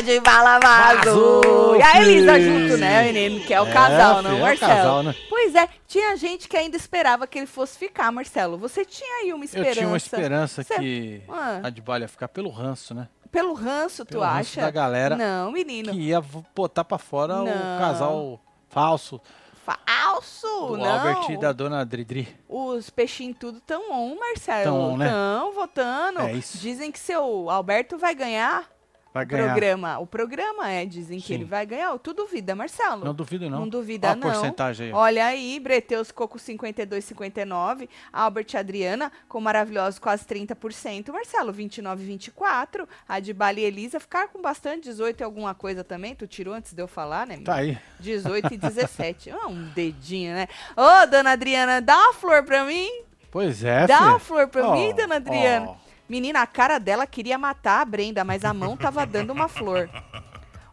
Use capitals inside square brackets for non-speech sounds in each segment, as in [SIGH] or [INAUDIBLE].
de bala vazou. E a Elisa junto, né, menino? Que é o É, casal, não, é o Marcelo? casal, né? Pois é, tinha gente que ainda esperava que ele fosse ficar, Marcelo. Você tinha aí uma esperança. Eu tinha uma esperança Cê- que Ah. a de ia ficar pelo ranço, né? Pelo ranço, tu Pelo ranço acha? da galera Não, menino. Que ia botar pra fora Não. o casal falso Falso, do não. Albert e da dona Dridri. Os peixinhos tudo tão on, Marcelo. Tão on, né? Tão votando. É isso. Dizem que seu Alberto vai ganhar Vai ganhar. programa. O programa é, dizem que Sim. ele vai ganhar. Tu duvida, Marcelo? Não duvido, não. Não duvida, Olha a não. porcentagem aí. Olha aí, Breteus ficou com 52, 59. Albert e Adriana com maravilhosos quase 30%. Marcelo, 29, 24. A de Bali e Elisa ficaram com bastante, 18 e alguma coisa também. Tu tirou antes de eu falar, né? Tá aí. 18 e 17. Ah, [LAUGHS] um dedinho, né? Ô, dona Adriana, dá uma flor pra mim. Pois é, dá filha. uma flor pra Ó, mim, dona Adriana. ó. Menina, a cara dela queria matar a Brenda, mas a mão tava dando uma flor.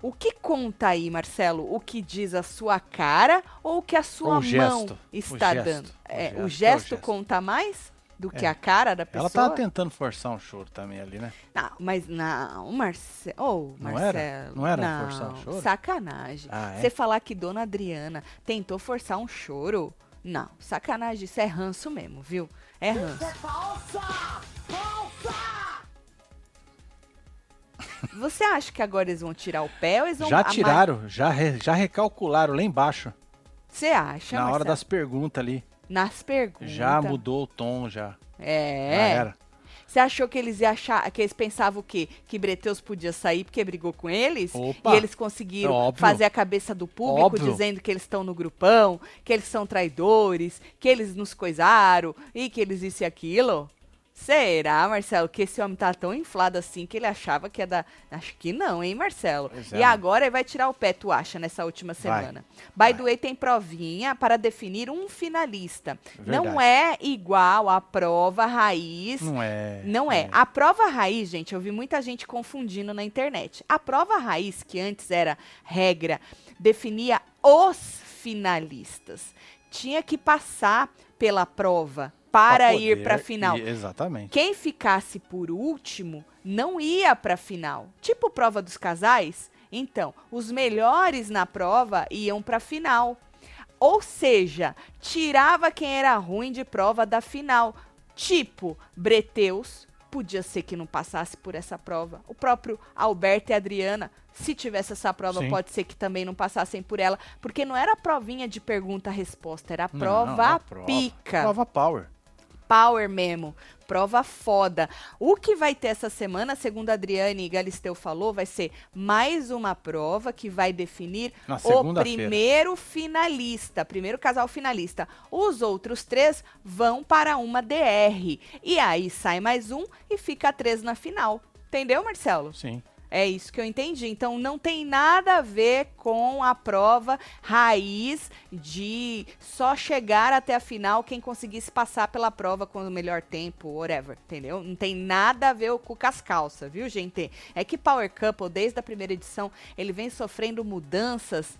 O que conta aí, Marcelo? O que diz a sua cara ou o que a sua O mão gesto, o está gesto, dando? o É, gesto, é o o gesto conta mais do que É. a cara da pessoa? Ela tava tentando forçar um choro também ali, né? Não, mas não, Marcelo. Oh, Não Marcelo. era? Não era forçar um choro? Sacanagem. Ah, é? Você falar que Dona Adriana tentou forçar um choro? Não, sacanagem. Isso é ranço mesmo, viu? É ranço. Você acha que agora eles vão tirar o pé ou eles vão Já tiraram, já, re- já recalcularam lá embaixo. Você acha? na hora Marcelo? das perguntas ali. Nas perguntas. Já mudou o tom, já. Já É. era. Você achou que eles iam achar, que eles pensavam o quê? Que Breteus podia sair porque brigou com eles? Opa! E eles conseguiram óbvio. fazer a cabeça do público Óbvio. dizendo que eles estão no grupão, que eles são traidores, que eles nos coisaram e que eles isso e aquilo? Será, Marcelo, que esse homem tá tão inflado assim que ele achava que ia dar. Acho que não, hein, Marcelo? Pois é, e né? agora ele vai tirar o pé, tu acha, nessa última Vai. semana. By the way, tem provinha para definir um finalista. Não Verdade. é igual à prova raiz. Não é. Não é. A prova raiz, gente, eu vi muita gente confundindo na internet. A prova raiz, que antes era regra, definia os finalistas. Tinha que passar pela prova para Pra ir para a final. exatamente. Quem ficasse por último não ia para a final. Tipo prova dos casais. Então, os melhores na prova iam para a final. Ou seja, tirava quem era ruim de prova da final. Tipo, Breteus, podia ser que não passasse por essa prova. O próprio Alberto e Adriana, se tivesse essa prova, Sim. pode ser que também não passassem por ela. Porque não era a provinha de pergunta-resposta, era a Não, prova a prova. pica Prova power. Power mesmo. Prova foda. O que vai ter essa semana, segundo a Adriane Galisteu falou, vai ser mais uma prova que vai definir Na o primeiro finalista, primeiro casal finalista. Os outros três vão para uma DR. E aí sai mais um e fica três na final. Entendeu, Marcelo? Sim. É isso que eu entendi. Então não tem nada a ver com a prova raiz de só chegar até a final quem conseguisse passar pela prova com o melhor tempo, whatever, entendeu? Não tem nada a ver com as calças, viu, gente? É que Power Couple, desde a primeira edição, ele vem sofrendo mudanças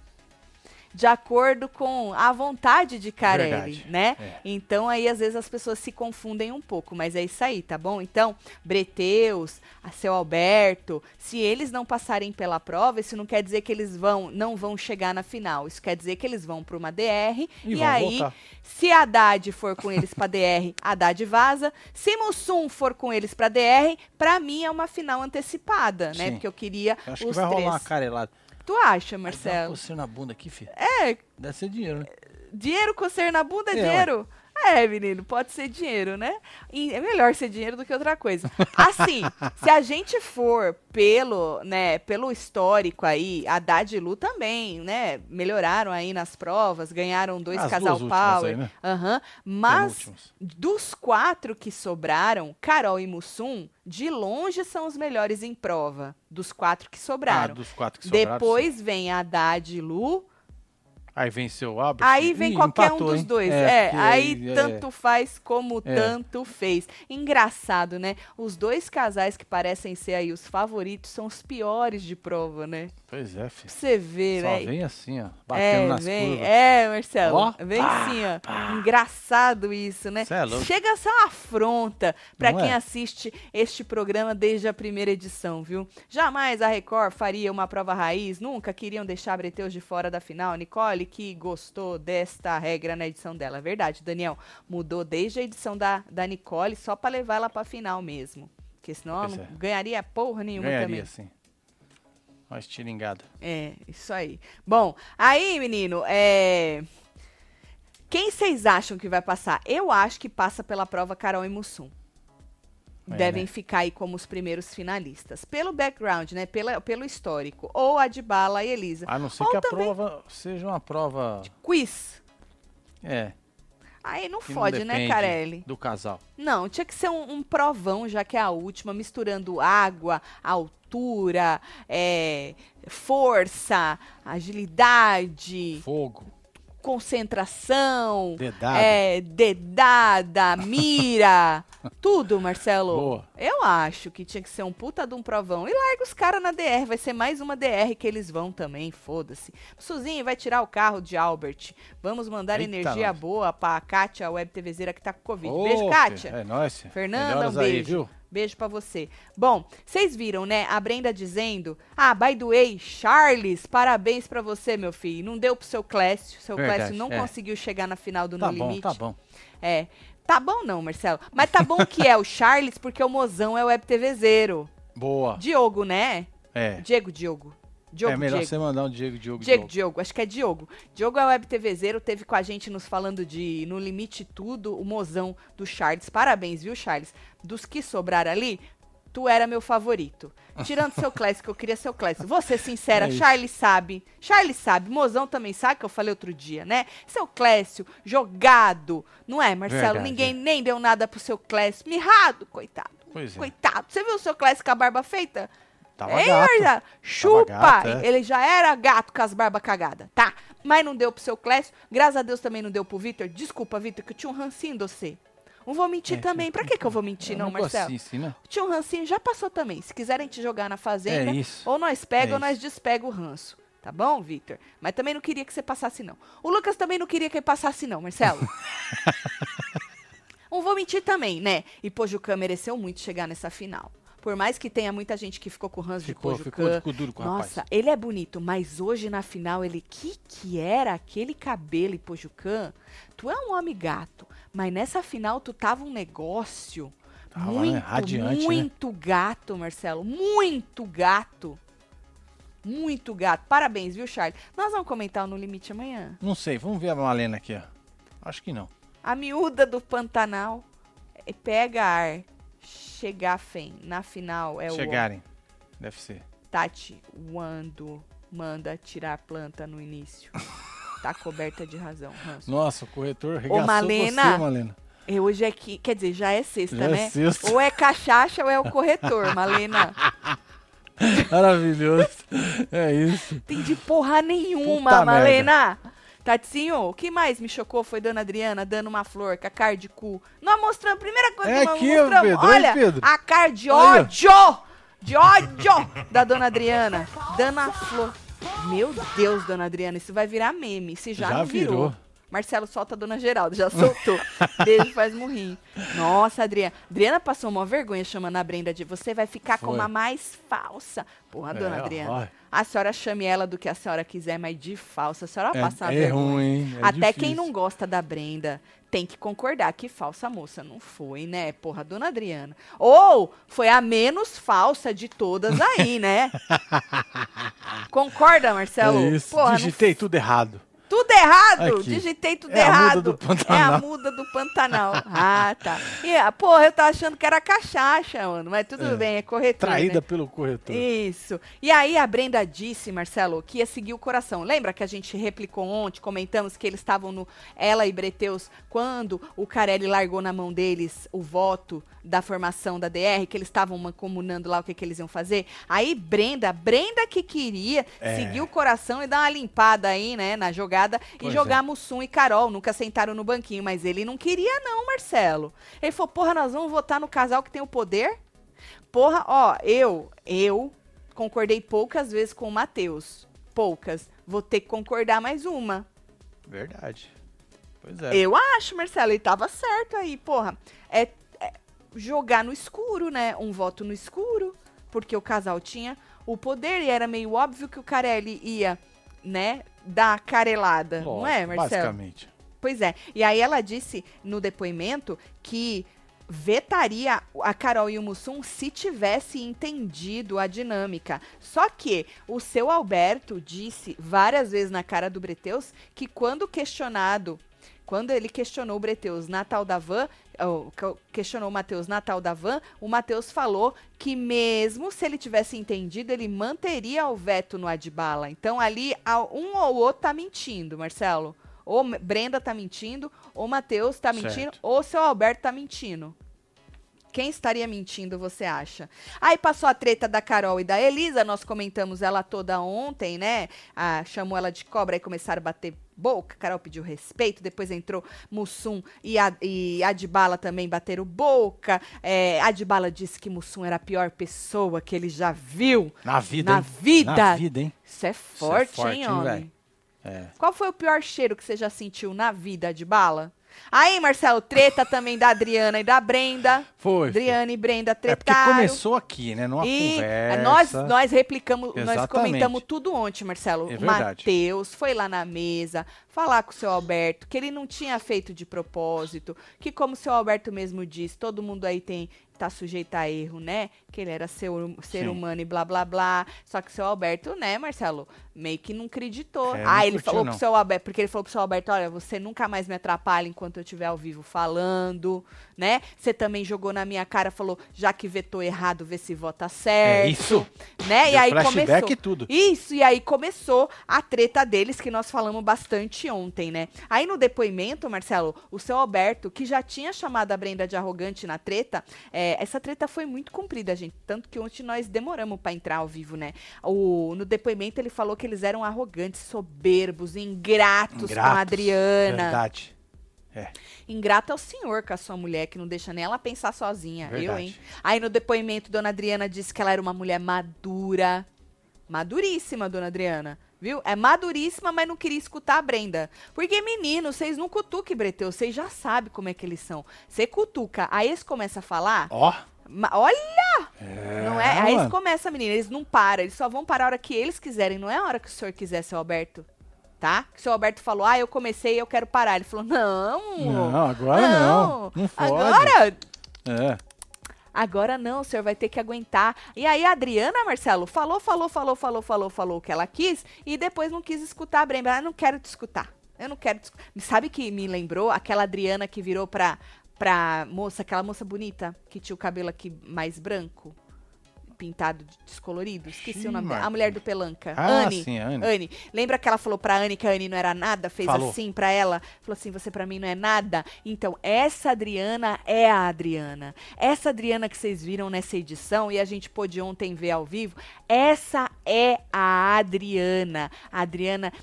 de acordo com a vontade de Carelli, Verdade, né? é. Então aí às vezes as pessoas se confundem um pouco, mas é isso aí, tá bom? Então, Breteus, a seu Alberto, se eles não passarem pela prova, isso não quer dizer que eles vão não vão chegar na final. Isso quer dizer que eles vão para uma DR E e, aí voltar. se a Haddad for com eles pra DR, [LAUGHS] Haddad vaza. Se Mussum for com eles pra DR, pra mim é uma final antecipada, né? Sim. Porque eu queria Eu acho os que vai três. rolar uma carelada. Tu acha, uma Marcelo? coceira na bunda aqui, filho. É, Deve ser dinheiro, né? Dinheiro coceiro na bunda é, É, ué. É, menino, pode ser dinheiro, né? E é melhor ser dinheiro do que outra coisa. Assim, [LAUGHS] se a gente for pelo, né, pelo histórico aí, Haddad e Lu também, né, melhoraram aí nas provas, ganharam dois As casal power. aí, né? Aham. Mas dos quatro que sobraram, Carol e Mussum, de longe são os melhores em prova. Dos quatro que Ah, sobraram. dos quatro que sobraram. Depois vem Haddad e Lu, Aí venceu o Albert. Aí vem Ih, qualquer empatou, um dos hein? dois. É, porque aí é, tanto faz como É. tanto fez. Engraçado, né? Os dois casais que parecem ser aí os favoritos são os piores de prova, né? Pois é, Pra filho. você ver, Só né? vem assim, ó. Batendo É, nas vem, curvas. é, Marcelo. Ó, vem pá, sim, ó. Engraçado isso, né? Cê é louco. Chega a ser uma afronta pra Não quem é? assiste este programa desde a primeira edição, viu? Jamais a Record faria uma prova raiz, nunca queriam deixar Breteus de fora da final. Nicole, que gostou desta regra na edição dela. É verdade, Daniel. Mudou desde a edição da, da Nicole só pra levar ela pra final mesmo. Porque senão ela não é. ganharia porra nenhuma também. Ganharia, sim. Uma estiringada. É, isso aí. Bom, aí, menino, é. Quem vocês acham que vai passar? Eu acho que passa pela prova Carol e Mussum. É, Devem né? ficar aí como os primeiros finalistas. Pelo background, né? Pela, pelo histórico. Ou a de Bala e Elisa. A não ser Ou que a prova seja uma prova. Quiz. É. Aí não que não fode, né, Carelli? Do casal. Não, tinha que ser um, um provão, já que é a última, misturando água, altura, é, força, agilidade, Fogo. Concentração, Dedada. é, dedada, mira, [LAUGHS] tudo, Marcelo. Boa. Eu acho que tinha que ser um puta de um provão. E larga os caras na DR, vai ser mais uma DR que eles vão também, foda-se. Suzinho vai tirar o carro de Albert. Vamos mandar Eita, energia boa pra Kátia, a web TVzeira que tá com Covid. Ô, Beijo, Kátia. É nóis. Fernanda, Melhoras um aí, beijo. viu? Beijo pra você. Bom, vocês viram, né? A Brenda dizendo: Ah, by the way, Charles, parabéns pra você, meu filho. Não deu pro seu Clécio. Seu Verdade, Clécio não é. conseguiu chegar na final do Tá No bom, Limite. tá bom. É. Tá bom não, Marcelo. Mas tá bom que é o Charles, porque o mozão é o web TVzeiro. Boa. Diogo, né? É. Diego, Diogo. Diogo, é melhor Diego. você mandar um Diego, Diogo, Diego, Diogo. Diogo, acho que é Diogo. Diogo é o web TVzeiro, teve com a gente nos falando de No Limite Tudo, o mozão do Charles. Parabéns, viu, Charles? Dos que sobraram ali, tu era meu favorito. Tirando seu clássico, eu queria seu clássico. Vou ser sincera, [LAUGHS] É. Charles sabe. Charles sabe, mozão também sabe, que eu falei outro dia, né? Seu Clécio, jogado. Não é, Marcelo? Verdade, Ninguém é. nem deu nada pro seu Clécio. Mirrado, coitado. Pois é. Coitado. Você viu o seu Clécio com a barba feita? Tava Ei, gato. Chupa! gato, é. Ele já era gato com as barbas cagadas, tá? Mas não deu pro seu Clécio. Graças a Deus também não deu pro Vitor. Desculpa, Vitor, que eu tinha um rancinho de você. Não vou mentir É, também. Pra que, que eu vou mentir, É um não, Marcelo? negocinho assim, né? Tinha um rancinho, já passou também. Se quiserem te jogar na fazenda, É ou nós pega É ou nós despega o ranço. Tá bom, Vitor? Mas também não queria que você passasse, não. O Lucas também não queria que ele passasse, não, Marcelo. não [LAUGHS] vou mentir também, né? E Pojucã mereceu muito chegar nessa final. Por mais que tenha muita gente que ficou com o ranço Ficou, de ficou, Pojucã. ficou duro com o Nossa, rapaz. ele é bonito, mas hoje na final ele que que era aquele cabelo e Pojucã? Tu é um homem gato, mas nessa final tu tava um negócio Tava, né? muito, Radiante, né? muito gato, Marcelo, muito gato. Muito gato. Parabéns, viu, Charlie? Nós vamos comentar o No Limite amanhã. Não sei, vamos ver a Malena aqui, ó. Acho que não. A miúda do Pantanal eh, pega ar, chegar fém. Na final é Chegarem. Deve ser. o Tati Wando manda tirar a planta no início. [LAUGHS] Tá coberta de razão. Nossa, o corretor regaçou Malena. você, Malena. E Hoje é que, quer dizer, já é sexta, Já é né? sexta. Ou é cachaça ou é o corretor, [LAUGHS] Malena. Maravilhoso. É isso. Tem de porra nenhuma, Puta Malena. Tatinho, o que mais me chocou foi Dona Adriana dando uma flor com a cara de cu. Nós mostramos, a primeira coisa É que nós aqui, mostramos, Pedro, olha, olha, Pedro. a cara de Olha. ódio, de ódio da Dona Adriana, dando a flor. Meu Deus, Dona Adriana, isso vai virar meme, se já, Já não virou. virou. Marcelo solta a Dona Geraldo, já soltou. [LAUGHS] Beijo faz murrinho. Nossa, Adriana. Adriana passou uma vergonha chamando a Brenda de você vai ficar com Foi. uma mais falsa. Porra, Dona É, Adriana. ó. A senhora chame ela do que a senhora quiser, mas de falsa. A senhora passa uma É, é vergonha. ruim? É Até quem difícil. não gosta da Brenda tem que concordar que falsa moça não foi, né? Porra, Dona Adriana. Ou foi a menos falsa de todas aí, né? [LAUGHS] Concorda, Marcelo? É isso. Porra, não Digitei tudo errado. Tudo errado! Aqui. Digitei tudo É a errado. do é a muda do Pantanal. Ah, tá. E, ah, porra, eu tava achando que era cachaça, mano. Mas tudo É. bem, é corretor. Traída né? pelo corretor. Isso. E aí a Brenda disse, Marcelo, que ia seguir o coração. Lembra que a gente replicou ontem, comentamos que eles estavam no ela e Breteus quando o Carelli largou na mão deles o voto da formação da DR, que eles estavam mancomunando lá o que, que eles iam fazer. Aí Brenda, Brenda que queria É. seguir o coração e dar uma limpada aí, né, na jogada, bancada e Pois jogar é. Mussum e Carol. Nunca sentaram no banquinho, mas ele não queria, não, Marcelo. Ele falou: porra, nós vamos votar no casal que tem o poder? Porra, ó, eu, eu concordei poucas vezes com o Matheus. Poucas. Vou ter que concordar mais uma. Verdade. Pois é. Eu acho, Marcelo, ele tava certo aí, porra. É, é jogar no escuro, né? Um voto no escuro, porque o casal tinha o poder e era meio óbvio que o Carelli ia, né, dar a carelada, não é, Lógico, Marcelo? Basicamente. Pois é. E aí ela disse no depoimento que vetaria a Carol e o Mussum se tivesse entendido a dinâmica. Só que o seu Alberto disse várias vezes na cara do Breteus que quando questionado, quando ele questionou o Breteus na tal da van, questionou o Matheus na tal da van, o Matheus falou que mesmo se ele tivesse entendido, ele manteria o veto no Adbala. Então ali um ou outro tá mentindo, Marcelo. Ou Brenda tá mentindo, ou Matheus tá mentindo, Certo. ou seu Alberto tá mentindo. Quem estaria mentindo, você acha? Aí passou a treta da Carol e da Elisa, nós comentamos ela toda ontem, né? Ah, chamou ela de cobra e começaram a bater boca. Carol pediu respeito, depois entrou Mussum e, a, e Adbala também bateram boca. É, Adbala disse que Mussum era a pior pessoa que ele já viu. Na vida, Na hein? vida. Na vida, hein? Isso é forte, forte, hein, hein, homem? velho? É. Qual foi o pior cheiro que você já sentiu na vida, Adbala? Aí, Marcelo, treta também da Adriana e da Brenda. Foi. Adriana e Brenda É porque tretaram. começou aqui, né? Numa e conversa. nós, nós replicamos, nós Exatamente. comentamos tudo ontem, Marcelo. É. Matheus foi lá na mesa falar com o seu Alberto que ele não tinha feito de propósito, que como o seu Alberto mesmo disse, todo mundo aí tem tá sujeito a erro, né? Que ele era ser, ser Sim. humano e blá blá blá. Só que o seu Alberto, né, Marcelo, meio que não acreditou. É, ah, não ele falou não. pro seu Alberto, porque ele falou pro seu Alberto, olha, você nunca mais me atrapalha enquanto eu estiver ao vivo falando, né? Você também jogou na minha cara, falou, já que vetou errado, vê se vota certo. É isso. Né? E Deu aí flashback começou. e tudo. Isso, e aí começou a treta deles, que nós falamos bastante ontem, né? Aí no depoimento, Marcelo, o seu Alberto, que já tinha chamado a Brenda de arrogante na treta, é, essa treta foi muito comprida, gente. Tanto que ontem nós demoramos pra entrar ao vivo, né? O, no depoimento ele falou que eles eram arrogantes, soberbos, ingratos, com a Ingratos, Adriana. Verdade. Ingrato é o senhor com a sua mulher, que não deixa nem ela pensar sozinha. Eu, Verdade. hein? Aí no depoimento, dona Adriana disse que ela era uma mulher madura. Maduríssima, dona Adriana. Viu? É maduríssima, mas não queria escutar a Brenda. Porque, menino, vocês não cutuquem, Breteu. Vocês já sabem como é que eles são. Você cutuca, aí eles começam a falar. Ó. ma- Olha! É, não é? Aí eles começam, menina. Eles não param. Eles só vão parar a hora que eles quiserem. Não é a hora que o senhor quiser, seu Alberto. Tá? Que o seu Alberto falou, ah, eu comecei eu quero parar. Ele falou, não. Não, agora não. Não pode. Agora, É. agora não, o senhor vai ter que aguentar. E aí a Adriana, Marcelo, falou, falou, falou, falou, falou, falou o que ela quis e depois não quis escutar a Brenda. Ah, não quero te escutar. Eu não quero te escutar. Sabe que me lembrou aquela Adriana que virou pra, pra moça, aquela moça bonita que tinha o cabelo aqui mais branco, pintado de descolorido? Esqueci o nome dela. A mulher do Pelanca. Ah, Anne. sim, Anne. Anne. Lembra que ela falou pra Anne que a Anne não era nada? Fez Falou. assim pra ela? Falou assim: você pra mim não é nada? Então, essa Adriana é a Adriana. Essa Adriana que vocês viram nessa edição e a gente pôde ontem ver ao vivo, essa é a Adriana. A Adriana.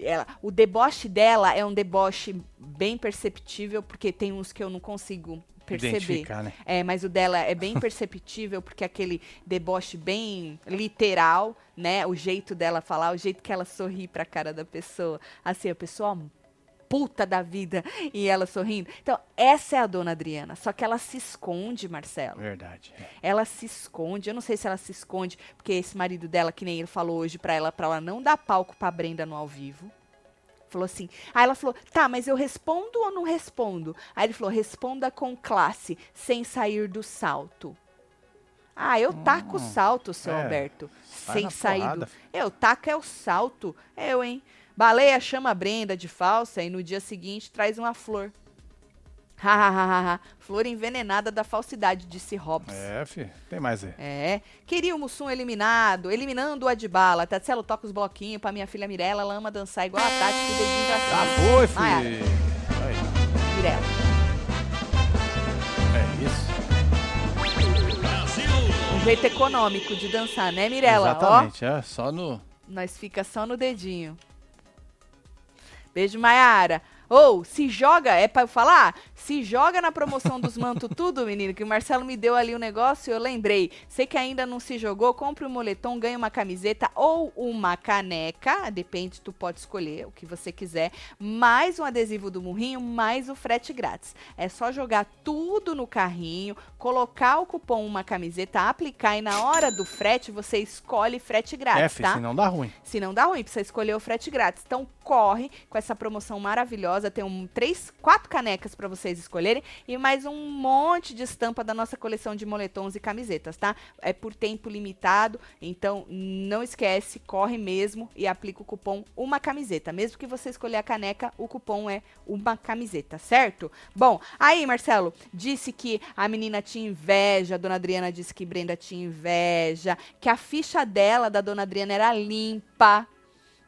Ela, o deboche dela é um deboche bem perceptível, porque tem uns que eu não consigo perceber. Né? É, mas o dela é bem [LAUGHS] perceptível, porque aquele deboche bem literal, né? O jeito dela falar, o jeito que ela sorri pra cara da pessoa. Assim, a pessoa puta da vida e ela sorrindo. Então, essa é a dona Adriana. Só que ela se esconde, Marcelo. Verdade. é. Ela se esconde. Eu não sei se ela se esconde porque esse marido dela, que nem ele falou hoje pra ela, pra ela não dar palco pra Brenda no ao vivo. Falou assim. Aí ela falou: tá, mas eu respondo ou não respondo? Aí ele falou: responda com classe, sem sair do salto. Ah, eu taco o salto, seu é, Alberto. Sem sair porrada, do. Eu taco é o salto. Eu, hein? Baleia chama a Brenda de falsa e no dia seguinte traz uma flor. Hahaha. flor envenenada da falsidade, disse Hobbs. É, filho. Tem mais aí. É. Queria o Mussum eliminado, eliminando o Adbala. Tatselo toca os bloquinhos pra minha filha Mirella. Ela ama dançar igual a Tati, com o dedinho pra Já cima. foi, Maiara. filho. Aí. Mirella. É isso. Um jeito econômico de dançar, né, Mirella? Ó, Exatamente. É, só no. nós fica só no dedinho. Beijo, Maiara. Ou, se joga, é pra eu falar? Se joga na promoção dos manto tudo, menino, que o Marcelo me deu ali o um negócio e eu lembrei. Você que ainda não se jogou, compre um moletom, ganhe uma camiseta ou uma caneca, depende, tu pode escolher o que você quiser, mais um adesivo do Murrinho, mais o frete grátis. É só jogar tudo no carrinho, colocar o cupom uma camiseta, aplicar e na hora do frete você escolhe frete grátis, F, tá? senão dá ruim. Se não dá ruim, precisa escolher o frete grátis. Então corre com essa promoção maravilhosa. Tem um, três, quatro canecas para vocês escolherem e mais um monte de estampa da nossa coleção de moletons e camisetas, tá? É por tempo limitado, então não esquece, corre mesmo e aplica o cupom uma camiseta. Mesmo que você escolher a caneca, o cupom é uma camiseta, certo? Bom, aí Marcelo disse que a menina tinha inveja, a dona Adriana disse que Brenda tinha inveja, que a ficha dela da dona Adriana era limpa.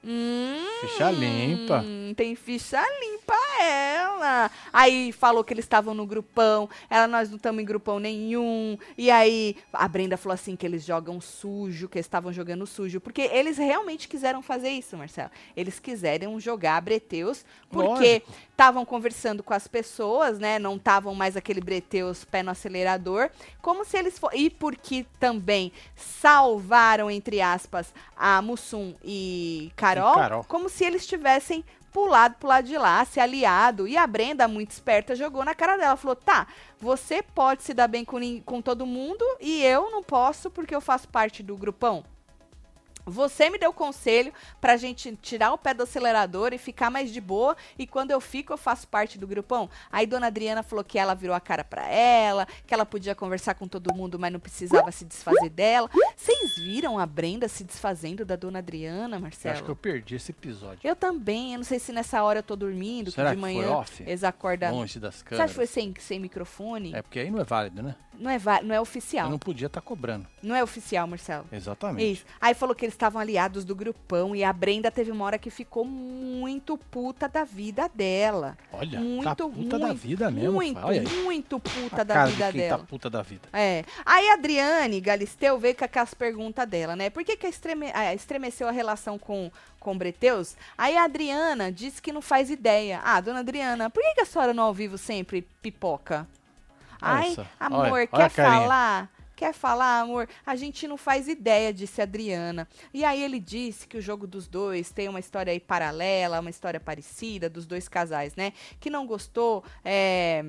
Hum, Ficha limpa. Tem ficha limpa ela. Aí falou que eles estavam no grupão. Ela, nós não estamos em grupão nenhum. E aí a Brenda falou assim que eles jogam sujo, que eles estavam jogando sujo. Porque eles realmente quiseram fazer isso, Marcelo. Eles quiseram jogar Breteus porque estavam conversando com as pessoas, né? Não estavam mais aquele Breteus pé no acelerador. Como se eles fossem. E porque também salvaram, entre aspas, a Mussum e Carol, Carol. como se eles tivessem pulado pro lado de lá, se aliado. E a Brenda, muito esperta, jogou na cara dela. Falou: tá, você pode se dar bem com, com todo mundo e eu não posso porque eu faço parte do grupão. Você me deu conselho pra gente tirar o pé do acelerador e ficar mais de boa. E quando eu fico, eu faço parte do grupão. Aí dona Adriana falou que ela virou a cara pra ela, que ela podia conversar com todo mundo, mas não precisava se desfazer dela. Vocês viram a Brenda se desfazendo da dona Adriana, Eu Marcelo? acho que eu perdi esse episódio. Eu também, eu não sei se nessa hora eu tô dormindo, Será que de que foi manhã off? eles acordam. Longe das Você câmeras. acha que foi sem, sem microfone? É porque aí não é válido, né? Não, é, não é Eu oficial. não podia estar cobrando. Não é oficial, Marcelo. Exatamente. Isso. Aí falou que eles estavam aliados do grupão e a Brenda teve uma hora que ficou muito puta da vida dela. Olha, muito, tá puta da muito, vida mesmo. Muito, Olha aí. muito puta a da vida de quem dela. tá puta da vida. É. Aí a Adriane Galisteu veio com aquelas perguntas dela, né? Por que, que estreme- ah, estremeceu a relação com, com Breteus? Aí a Adriana disse que não faz ideia. Ah, dona Adriana, por que, que a senhora no ao vivo sempre pipoca? Ai, só. amor, Olha, quer falar? Quer falar, amor? A gente não faz ideia, disse Adriana. E aí ele disse que o jogo dos dois tem uma história aí paralela, uma história parecida dos dois casais, né? Que não gostou, é,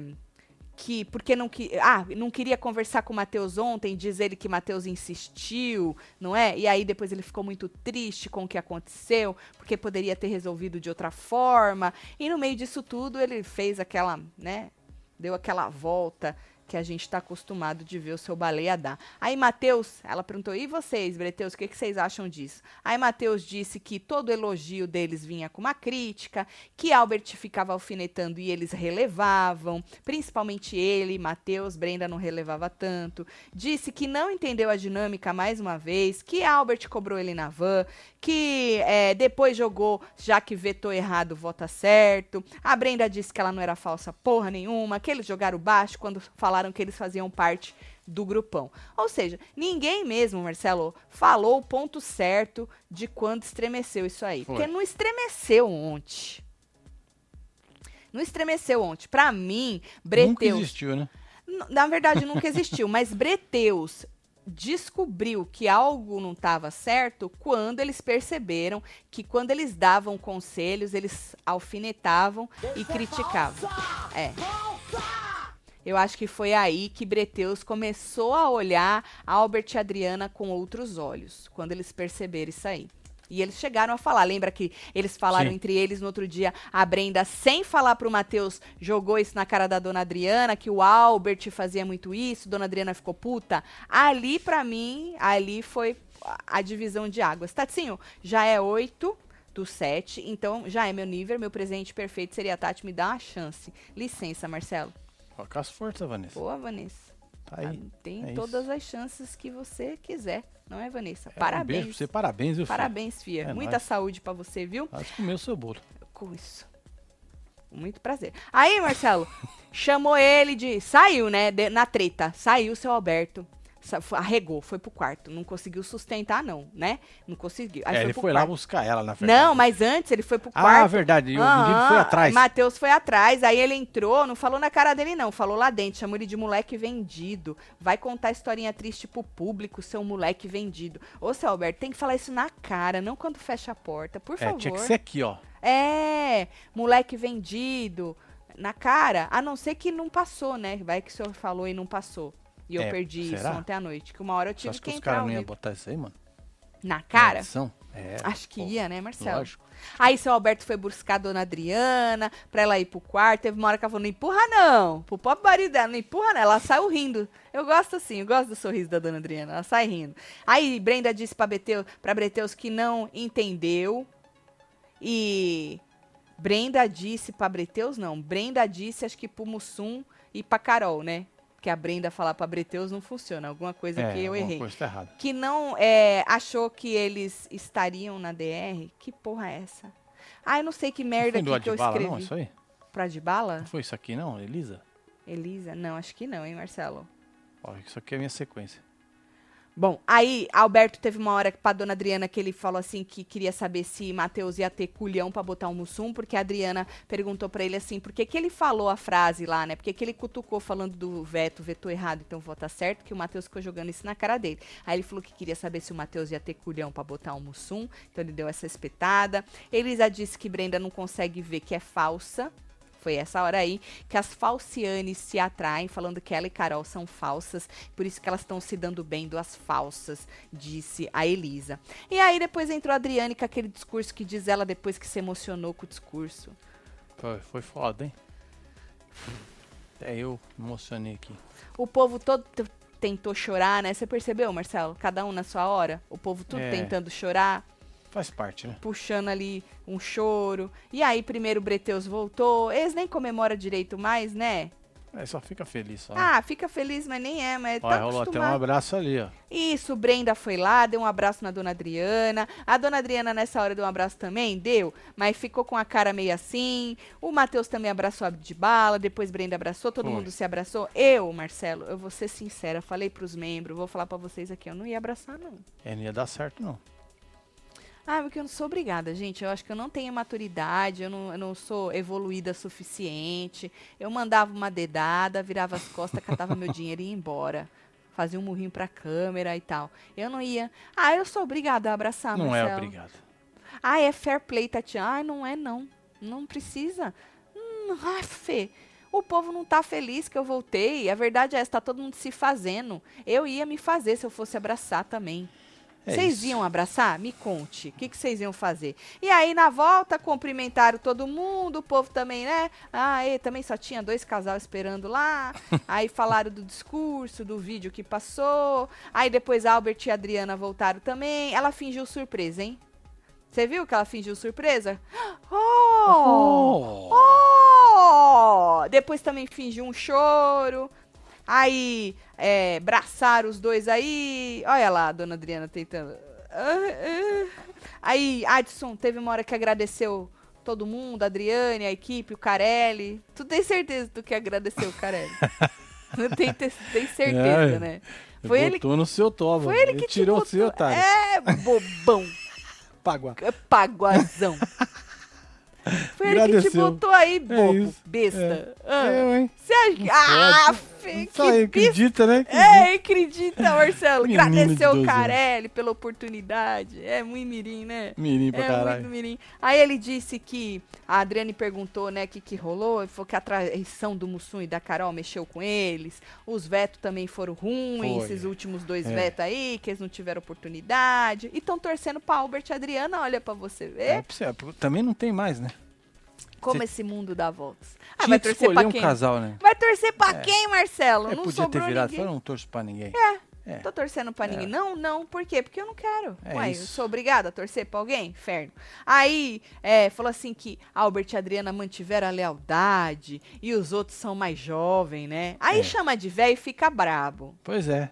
que porque não que ah, não queria conversar com o Matheus ontem, diz ele que Matheus insistiu, não é? E aí depois ele ficou muito triste com o que aconteceu, porque poderia ter resolvido de outra forma. E no meio disso tudo ele fez aquela, né, deu aquela volta que a gente está acostumado de ver o seu baleia dar. Aí Matheus, ela perguntou: "E vocês, Breteus, o que, que vocês acham disso?" Aí Matheus disse que todo elogio deles vinha com uma crítica, que Albert ficava alfinetando e eles relevavam, principalmente ele, Matheus, Brenda não relevava tanto. Disse que não entendeu a dinâmica mais uma vez, que Albert cobrou ele na van, que é, depois jogou, já que vetou errado, vota certo. A Brenda disse que ela não era falsa porra nenhuma, que eles jogaram baixo quando falaram que eles faziam parte do grupão. Ou seja, ninguém mesmo, Marcelo, falou o ponto certo de quando estremeceu isso aí. Foi. Porque não estremeceu ontem. Não estremeceu ontem. Pra mim, Nunca Breteus. existiu, né? Na verdade, nunca existiu, [LAUGHS] mas Breteus descobriu que algo não estava certo quando eles perceberam que quando eles davam conselhos, eles alfinetavam e criticavam. É. Eu acho que foi aí que Breteus começou a olhar Albert e Adriana com outros olhos, quando eles perceberam isso aí. E eles chegaram a falar. Lembra que eles falaram Sim. entre eles no outro dia? A Brenda, sem falar pro Matheus, jogou isso na cara da dona Adriana, que o Albert fazia muito isso, dona Adriana ficou puta. Ali, pra mim, ali foi a- divisão de águas. Tatinho, já é oito do sete, então já é meu nível. Meu presente perfeito seria a Tati me dar uma chance. Licença, Marcelo. Coloca as forças, Vanessa. Boa, Vanessa. Tá aí. Ah, Tem é todas as chances que você quiser, não é, Vanessa? É, Um beijo Parabéns. pra você, parabéns, viu? Parabéns, Fia. É Muita nóis. saúde pra você, viu? Quase comeu seu bolo. Com isso. Muito prazer. Aí, Marcelo, [LAUGHS] chamou ele de. Saiu, né? de- na treta. Saiu o seu Alberto. Arregou, foi pro quarto. Não conseguiu sustentar, não, né? Não conseguiu. Aí É, ele pro foi lá quarto. buscar ela, na verdade. Não, mas antes ele foi pro Ah, quarto. verdade. E o menino foi atrás. Matheus foi atrás, aí ele entrou, não falou na cara dele, não, falou lá dentro, chamou ele de moleque vendido. Vai contar historinha triste pro público, seu moleque vendido. Ô, seu Alberto, tem que falar isso na cara, não quando fecha a porta, por É, favor. tinha que ser aqui, ó. É, moleque vendido, na cara, a não ser que não passou, né? Vai que o senhor falou e não passou. E eu É, perdi isso será? ontem à noite, que uma hora eu tive acha que que os entrar caras não iam botar isso aí, mano? Na Na cara? edição? É. Acho que pô, ia, né, Marcelo? Lógico. Aí seu Alberto foi buscar a dona Adriana pra ela ir pro quarto. Teve uma hora que ela falou: não empurra, não. Pro pobre marido dela, não empurra, não. Ela saiu rindo. Eu gosto assim, eu gosto do sorriso da dona Adriana. Ela sai rindo. Aí Brenda disse pra, Beteu, pra Breteus que não entendeu. E Brenda disse pra Breteus, não. Brenda disse, acho que pro Mussum e pra Carol, né? Que a Brenda falar pra Breteus não funciona. Alguma coisa É, que eu errei coisa tá errada. que não é, achou que eles estariam na DR. Que porra é essa? Ah, eu não sei que Não merda do aqui que eu escrevi. não, isso aí? Pra de bala? Não foi isso aqui, não, Elisa? Elisa? Não, acho que não, hein, Marcelo? Ó, isso aqui é a minha sequência. Bom, aí Alberto teve uma hora pra dona Adriana que ele falou assim que queria saber se Matheus ia ter culhão pra botar um mussum, porque a Adriana perguntou pra ele assim, por que que ele falou a frase lá, né? Porque que ele cutucou falando do veto, vetou errado, então vota certo, que o Matheus ficou jogando isso na cara dele. Aí ele falou que queria saber se o Matheus ia ter culhão pra botar um mussum, então ele deu essa espetada. Elisa disse que Brenda não consegue ver que é falsa. Foi essa hora aí que as falcianes se atraem, falando que ela e Carol são falsas, por isso que elas estão se dando bem duas falsas, disse a Elisa. E aí depois entrou a Adriane com aquele discurso que diz ela depois que se emocionou com o discurso. Foi, foi foda, hein? É, eu me emocionei aqui. O povo todo tentou chorar, né? Você percebeu, Marcelo? Cada um na sua hora. O povo tudo É. tentando chorar. Faz parte, né? puxando ali um choro. E aí, primeiro o Breteus voltou. Eles nem comemoram direito mais, né? É, só fica feliz só. né? Ah, fica feliz, mas nem é, mas Olha, tá rolou até um abraço ali, ó. Isso, Brenda foi lá, deu um abraço na dona Adriana. A dona Adriana nessa hora deu um abraço também? Deu, mas ficou com a cara meio assim. O Matheus também abraçou a de bala, depois Brenda abraçou, todo mundo se abraçou. Eu, Marcelo, eu vou ser sincera, falei pros membros, vou falar pra vocês aqui, eu não ia abraçar não. É, não ia dar certo, não. Ah, porque eu não sou obrigada, gente. Eu acho que eu não tenho maturidade, eu não, eu não sou evoluída suficiente. Eu mandava uma dedada, virava as costas, catava meu dinheiro e ia embora. Fazia um murrinho pra câmera e tal. Eu não ia. Ah, eu sou obrigada a abraçar, não é Marcelo. obrigado. Ah, é fair play, Tatiana. Ah, não é não. Não precisa. Hum, ah, Fê. O povo não tá feliz que eu voltei. A verdade é essa, tá todo mundo se fazendo. Eu ia me fazer se eu fosse abraçar também. É Vocês iam abraçar? Me conte. O que que vocês iam fazer? E aí, na volta, cumprimentaram todo mundo, o povo também, né? Ah, e também só tinha dois casais esperando lá. [LAUGHS] aí falaram do discurso, do vídeo que passou. Aí depois Albert e Adriana voltaram também. Ela fingiu surpresa, hein? Você viu que ela fingiu surpresa? [GASPS] Oh! Oh! Oh! Depois também fingiu um choro. Aí, é, braçaram os dois aí. Olha lá a dona Adriana tentando. Aí, Adson teve uma hora que agradeceu todo mundo, a Adriane, a equipe, o Carelli. Tu tem certeza do que agradeceu o Carelli? [LAUGHS] Tem, tem certeza, É. né? Foi ele, Botou no seu toba. foi ele que te tirou o seu, otário. É, bobão. [LAUGHS] Pagua. Paguazão. Foi ele que te Agradeceu. botou aí, bobo, isso. besta. Ah, Eu, hein? Você acha que... Ah, Só que besta. acredita, né? É, acredita, Marcelo. [LAUGHS] Agradeceu 12 o anos. Carelli pela oportunidade. É muito mirim, né? Mirim pra é caralho. muito mirim. Aí ele disse que a Adriane perguntou, né, o que, que rolou. Ele falou que a traição do Mussum e da Carol mexeu com eles. Os vetos também foram ruins, Foi. esses últimos dois É. vetos aí, que eles não tiveram oportunidade. E estão torcendo pra Albert e Adriana, olha pra você ver É, você- também não tem mais, né? Como cê- esse mundo dá voltas. Ah, Tinha vai torcer escolher pra um quem? casal, né? Vai torcer pra É. quem, Marcelo? Eu não podia ter virado, ninguém. falou, não torço pra ninguém. É. Tô torcendo pra É. ninguém. Não, não. Por quê? Porque eu não quero. É Ué, eu sou obrigada a torcer pra alguém? Inferno. Aí, é, falou assim que Albert e Adriana mantiveram a lealdade e os outros são mais jovens, né? Aí É. chama de velho e fica brabo. Pois é.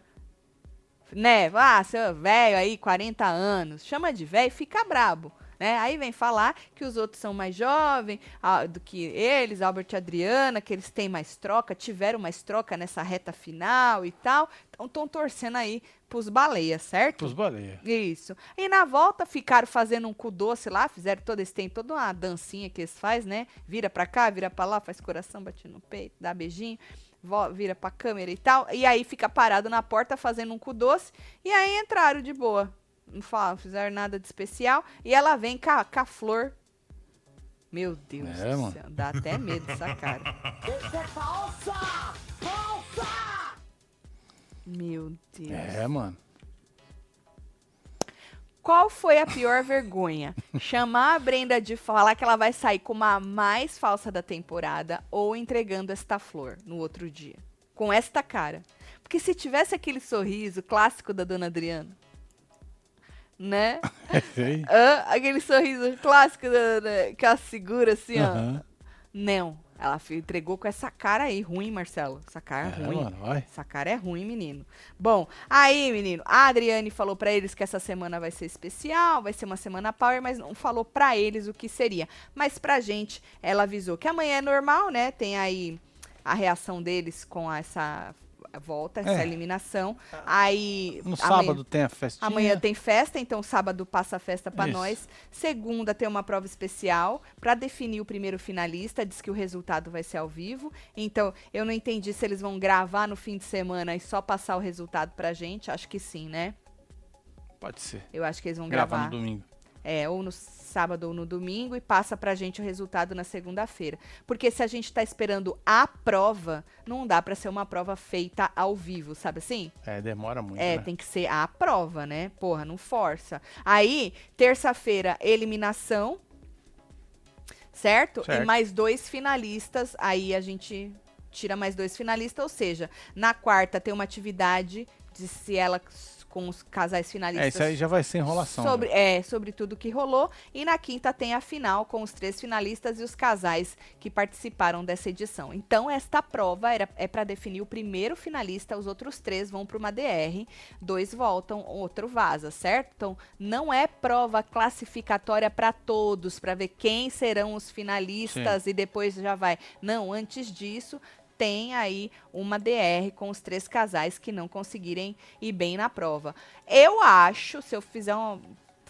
Né? Ah, seu velho aí, 40 anos. Chama de velho e fica brabo. Né? Aí vem falar que os outros são mais jovens ah, do que eles, Albert e Adriana, que eles têm mais troca, tiveram mais troca nessa reta final e tal. Então estão torcendo aí pros baleias, certo? Pros baleias. Isso. E na volta ficaram fazendo um cu doce lá, fizeram todo esse tempo, toda uma dancinha que eles fazem, né? Vira pra cá, vira pra lá, faz coração, bate no peito, dá beijinho, vira pra câmera e tal. E aí fica parado na porta fazendo um cu doce. E aí entraram de boa. Não não fizeram nada de especial. E ela vem com a, com a flor. Meu Deus É, do mano. céu. Dá até medo dessa cara. [LAUGHS] Meu Deus. É, mano. Qual foi a pior vergonha? Chamar a Brenda de falar que ela vai sair como a mais falsa da temporada ou entregando esta flor no outro dia? Com esta cara. Porque se tivesse aquele sorriso clássico da dona Adriana, né? [LAUGHS] Sei. Hã? aquele sorriso clássico da, da- que ela segura assim, ó. Aham. Não. Ela entregou com essa cara aí, ruim, Marcelo. Essa cara É, ruim. mano. Essa cara é ruim, menino. Bom, aí, menino, a Adriane falou pra eles que essa semana vai ser especial, vai ser uma semana power, mas não falou pra eles o que seria. Mas pra gente, ela avisou que amanhã é normal, né? Tem aí a reação deles com essa volta, essa É. eliminação. Aí No amanhã- sábado tem a festinha. Amanhã tem festa, então sábado passa a festa pra Isso. nós. Segunda tem uma prova especial pra definir o primeiro finalista. Diz que o resultado vai ser ao vivo. Então eu não entendi se eles vão gravar no fim de semana e só passar o resultado pra gente. Acho que sim, né? Pode ser. Eu acho que eles vão Grava gravar. no domingo. É, ou no sábado ou no domingo e passa pra gente o resultado na segunda-feira. Porque se a gente tá esperando a prova, não dá pra ser uma prova feita ao vivo, sabe assim? É, demora muito. É, né? tem que ser a prova, né? Porra, não força. Aí, terça-feira, eliminação. Certo? Certo. E mais dois finalistas. Aí a gente tira mais dois finalistas. Ou seja, na quarta tem uma atividade de se ela com os casais finalistas. É, isso aí já vai ser enrolação. né? Sobre, é, sobre tudo que rolou. E na quinta tem a final com os três finalistas e os casais que participaram dessa edição. Então, esta prova era, é para definir o primeiro finalista, os outros três vão para uma DR, dois voltam, outro vaza, certo? Então, não é prova classificatória para todos, para ver quem serão os finalistas e depois já vai. Não, antes disso. Tem aí uma DR com os três casais que não conseguirem ir bem na prova. Eu acho, se eu fizer um,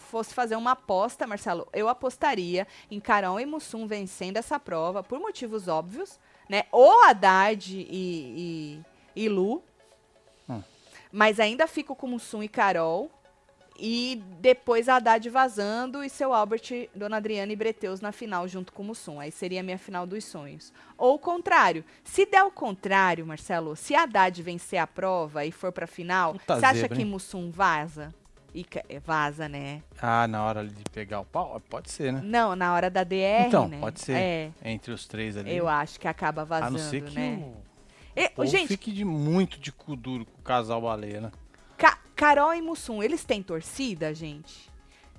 fosse fazer uma aposta, Marcelo, eu apostaria em Carol e Mussum vencendo essa prova, por motivos óbvios, né? Ou Haddad e, e, e Lu. Hum. Mas ainda fico com Mussum e Carol. E depois a Haddad vazando e seu Albert, Dona Adriana e Breteus na final junto com o Mussum. Aí seria a minha final dos sonhos. Ou o contrário. Se der o contrário, Marcelo, se a Haddad vencer a prova e for pra final, Puta você acha zebra, que hein? Mussum vaza? E é, vaza, né? Ah, na hora de pegar o pau? Pode ser, né? Não, na hora da DR, Então, né? pode ser. É, Entre os três ali. eu acho que acaba A vazando, não ser que né? o povo gente, fique de muito de cu duro com o casal baleia, né? Ca- Carol e Mussum, eles têm torcida, gente?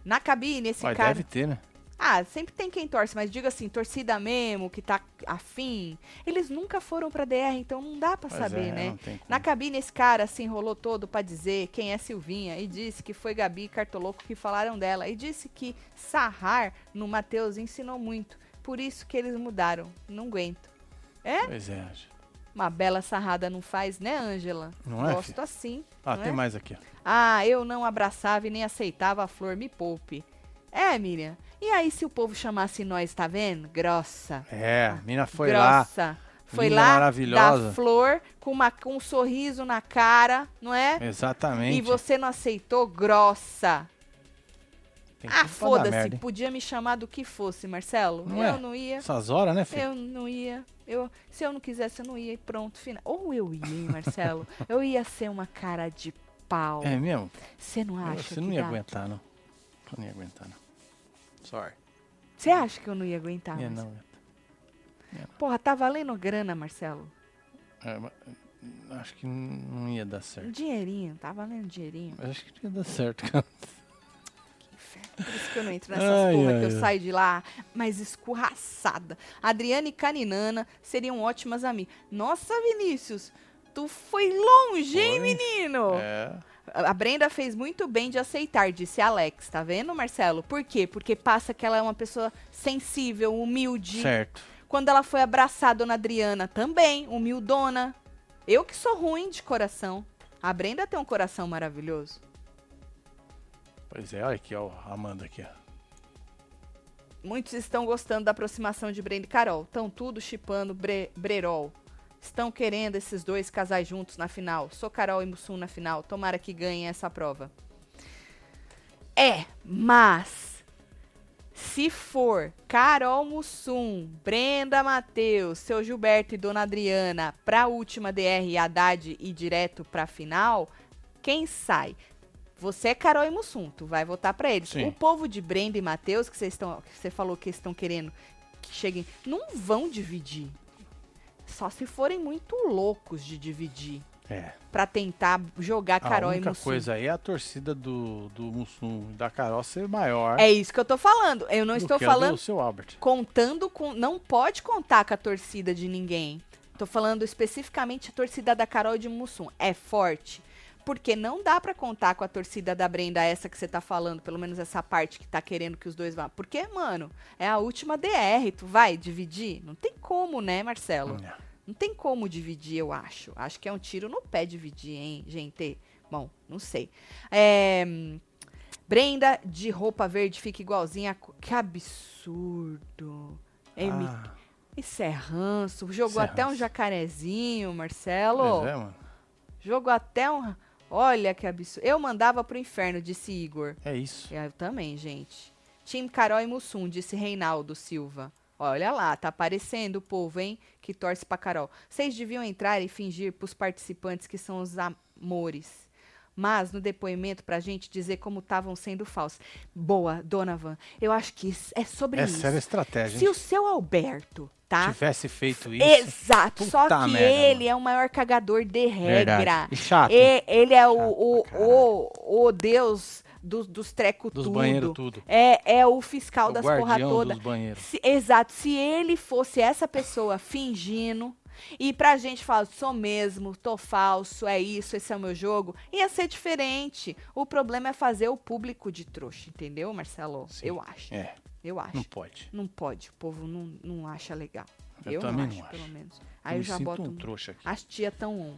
Na cabine, esse Mas cara. deve ter, né? Ah, sempre tem quem torce, mas diga assim, torcida mesmo, que tá afim. Eles nunca foram pra DR, então não dá pra Pois saber, é, né? Na cabine, esse cara se enrolou todo pra dizer quem é Silvinha e disse que foi Gabi e Cartoloco que falaram dela. E disse que sarrar no Matheus ensinou muito. Por isso que eles mudaram. Não aguento. Pois é. acho. Uma bela sarrada não faz, né, Ângela? Não é, Gosto filho? assim. Ah, tem é? mais aqui, ó. Ah, eu não abraçava e nem aceitava a flor, me poupe. É, Miriam. E aí, se o povo chamasse nós, tá vendo? Grossa. É, a mina foi lá. grossa. Foi lá maravilhosa. dar flor com, uma, com um sorriso na cara, não é? Exatamente. E você não aceitou? Grossa. Ah, foda-se. Podia me chamar do que fosse, Marcelo. Não eu é? não ia. Essas horas, né, filho? Eu não ia. Eu, se eu não quisesse, eu não ia e pronto. Final. Ou eu ia, hein, Marcelo. [LAUGHS] eu ia ser uma cara de pau. É mesmo? Você não acha Você não ia dá? aguentar, não. Eu não ia aguentar, não. Sorry. Você acha que eu não ia aguentar? ia Marcelo? não. Porra, tá valendo grana, Marcelo? É, acho que não ia dar Um certo. dinheirinho, tá valendo dinheirinho. Acho que não ia dar certo, cara. Por isso que eu não entro nessas Ai, porra ai, que eu ai. saio de lá mais escorraçada. Adriana e Caninana seriam ótimas amigas. Nossa, Vinícius, tu foi longe, hein, Foi. menino? É. A Brenda fez muito bem de aceitar, disse Alex. Tá vendo, Marcelo? Por quê? Porque passa que ela é uma pessoa sensível, humilde. Certo. Quando ela foi abraçar a dona Adriana, também, humildona. Eu que sou ruim de coração. A Brenda tem um coração maravilhoso. Pois é, olha aqui, ó, a Amanda aqui. Muitos estão gostando da aproximação de Brenda e Carol. Estão tudo chipando Bre Brerol. Estão querendo esses dois casais juntos na final. Sou Carol e Mussum na final. Tomara que ganhem essa prova. É, mas se for Carol Mussum, Brenda Matheus, seu Gilberto e Dona Adriana pra última DR Haddad e direto pra final, quem sai? Você é Carol e Mussum, tu vai votar pra eles. Sim. O povo de Brenda e Matheus, que vocês estão, que você falou que estão querendo que cheguem, não vão dividir. Só se forem muito loucos de dividir É. Pra tentar jogar Carol a e única Mussum. coisa aí é a torcida do, do Mussum da Carol ser maior É isso que eu tô falando. Eu não estou a falando do seu Albert. contando com. Não pode contar com a torcida de ninguém. Tô falando especificamente a torcida da Carol e de Mussum. É forte. Porque não dá pra contar com a torcida da Brenda, essa que você tá falando, pelo menos essa parte que tá querendo que os dois vá. Porque, mano, é a última DR. Tu vai dividir? Não tem como, né, Marcelo? É. Não tem como dividir, eu acho. Acho que é um tiro no pé dividir, hein, gente? Bom, não sei. É, Brenda de roupa verde fica igualzinha. Que absurdo. M- Ah, Isso é ranço. Jogou é até um ranço. jacarezinho, Marcelo. pois é, mano. Jogou até um. Olha que absurdo. Eu mandava pro inferno, disse Igor. É isso. Eu também, gente. Time Carol e Mussum, disse Reinaldo Silva. Olha lá, tá aparecendo o povo, hein? Que torce pra Carol. Vocês deviam entrar e fingir pros participantes que são os amores. Mas no depoimento pra gente dizer como estavam sendo falsos. Boa, Donovan. Eu acho que é sobre Essa isso. era a estratégia. Se hein? o seu Alberto, tá? tivesse feito isso. Exato. Só que merda, ele é o maior cagador de regra. Verdade. E chato. E- ele é o, Chato o, caralho. o, o deus dos, dos trecos Dos tudo. banheiros tudo. É, é o fiscal o das porra toda. dos banheiros. Se- exato. Se ele fosse essa pessoa fingindo e pra gente falar, sou mesmo, tô falso, é isso, esse é o meu jogo, ia ser diferente. O problema é fazer o público de trouxa, entendeu, Marcelo? Sim. Eu acho. É, Eu acho. não pode. Não pode, o povo não, não acha legal. Eu Eu, também não não acho, pelo acho. menos. Aí eu, me já boto. um trouxa aqui. As tia tão on.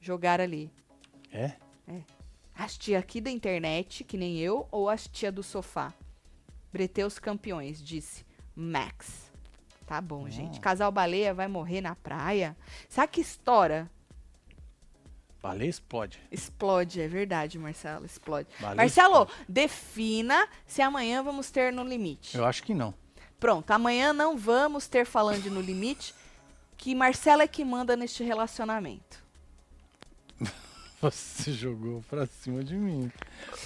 Jogar ali. É? As tia aqui da internet, que nem eu, ou as tia do sofá? Breteus campeões, disse Max. Tá bom, gente. Casal baleia vai morrer na praia. Sabe que estoura? Baleia explode. Explode, é verdade, Marcelo. Explode. Baleia Marcelo, explode. defina se amanhã vamos ter no limite. Eu acho que não. Pronto, amanhã não vamos ter falando de no limite, que Marcelo é que manda neste relacionamento. [LAUGHS] Você jogou pra cima de mim. Tá.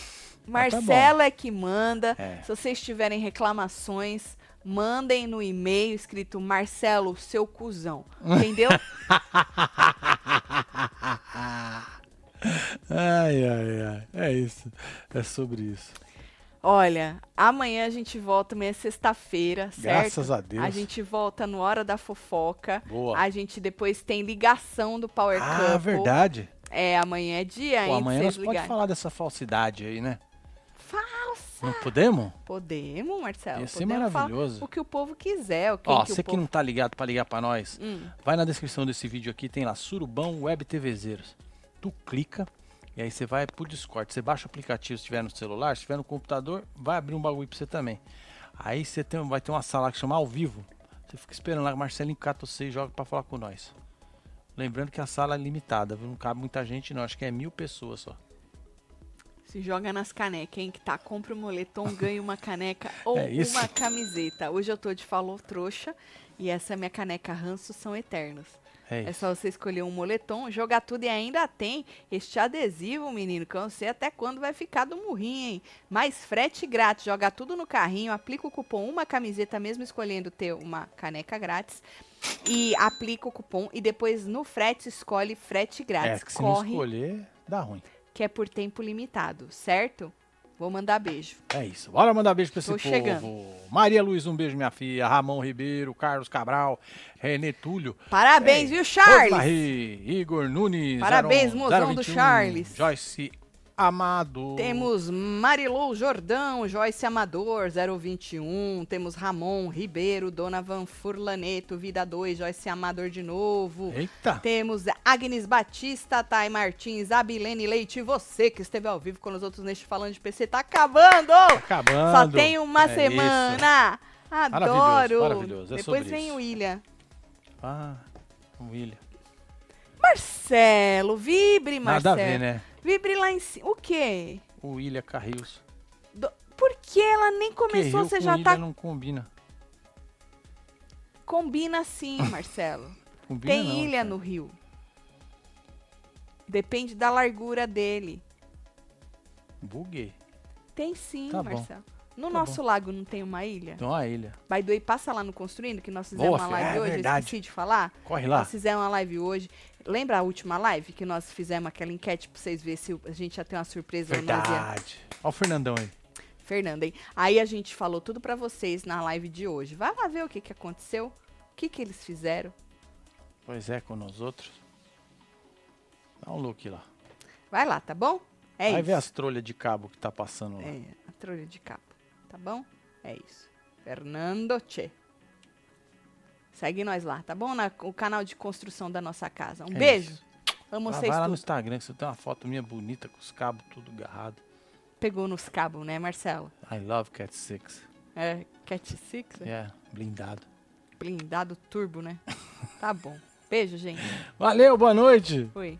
Marcelo é que manda. É. Se vocês tiverem reclamações, mandem no e-mail escrito Marcelo, seu cuzão. [LAUGHS] Entendeu? Ai, ai, ai. É isso. É sobre isso. Olha, amanhã a gente volta, amanhã é sexta-feira, certo? Graças a Deus. A gente volta no Hora da Fofoca. Boa. A gente depois tem ligação do Power Ah, Couple. verdade. É, amanhã é dia, Pô, hein? amanhã nós pode falar dessa falsidade aí, né? Falsa! Não podemos? Podemos, Marcelo. Ia ser podemos maravilhoso. O que o povo quiser. O quem Ó, que você que não tá ligado pra ligar pra nós, Hum. vai na descrição desse vídeo aqui, tem lá Surubão Web TVzeiros. Tu clica e aí você vai pro Discord. Você baixa o aplicativo se tiver no celular, se tiver no computador, vai abrir um bagulho pra você também. Aí você tem, vai ter uma sala que chama ao vivo. Você fica esperando lá, Marcelinho cata você e joga pra falar com nós. Lembrando que a sala é limitada, não cabe muita gente não, acho que é mil pessoas só. Se joga nas canecas, hein? Que tá, compra um moletom, [LAUGHS] ganha uma caneca ou É uma camiseta. Hoje eu tô de falou trouxa e essa minha caneca ranço são eternos. É É só você escolher um moletom, jogar tudo e ainda tem este adesivo, menino, que eu não sei até quando vai ficar do murrinho, hein? Mais frete grátis, joga tudo no carrinho, aplica o cupom uma camiseta mesmo escolhendo ter uma caneca grátis e aplica o cupom e depois no frete escolhe frete É, grátis. que se não Corre escolher, dá ruim. Que é por tempo limitado, certo? Vou mandar beijo. É isso. Bora mandar beijo pra esse Tô povo. chegando. Maria Luiz, um beijo, minha filha. Ramon Ribeiro, Carlos Cabral, Renê Túlio. Parabéns, Ei, viu, Charles? Igor Nunes. Parabéns, 01, mozão do 021, Charles. Joyce Amado. Temos Marilou Jordão, Joyce Amador, 021. Temos Ramon Ribeiro, Dona Van Furlaneto, Vida 2, Joyce Amador de novo. Eita. Temos Agnes Batista, Thay Martins, Abilene Leite. Você que esteve ao vivo com os outros neste Falando de PC, tá acabando! Acabando. Só tem uma É semana! Adoro! Maravilhoso, maravilhoso. É Depois vem isso. o William. Ah, o William. Marcelo, vibre, Marcelo. Nada a ver, né? Vibre lá em cima. O quê? O William Carrios. Do- Por que ela nem começou? Você já tá. não combina. Combina sim, [LAUGHS] Marcelo. Combina Tem não, ilha cara. no rio. Depende da largura dele. Buguei. Tem sim, Tá bom. No Tá nosso lago não tem uma ilha? Então a ilha. By the way, passa lá no Construindo, que nós fizemos Boa, uma live é hoje, eu verdade. esqueci de falar. Corre lá. Nós fizemos uma live hoje. Lembra a última live que nós fizemos aquela enquete pra vocês verem se a gente ia ter uma surpresa ou. Verdade. Olha o Fernandão aí. Fernanda, hein? Aí a gente falou tudo pra vocês na live de hoje. Vai lá ver o que, que aconteceu, o que, que eles fizeram. Pois é, com nós outros. Dá um look lá. Vai lá, tá bom? É Vai isso. ver as trolhas de cabo que tá passando lá. É, a trolha de capa, tá bom? É isso. Fernando Tchê. Segue nós lá, tá bom? Na, o canal de construção da nossa casa. Um É beijo. isso. Amo vocês vai lá no tudo. Instagram que você tem uma foto minha bonita com os cabos tudo agarrado. Pegou nos cabos, né, Marcelo? I love Cat 6. É, Cat Six, é? É, blindado. blindado turbo, né? [LAUGHS] tá bom. Beijo, gente. Valeu, boa noite. Oi.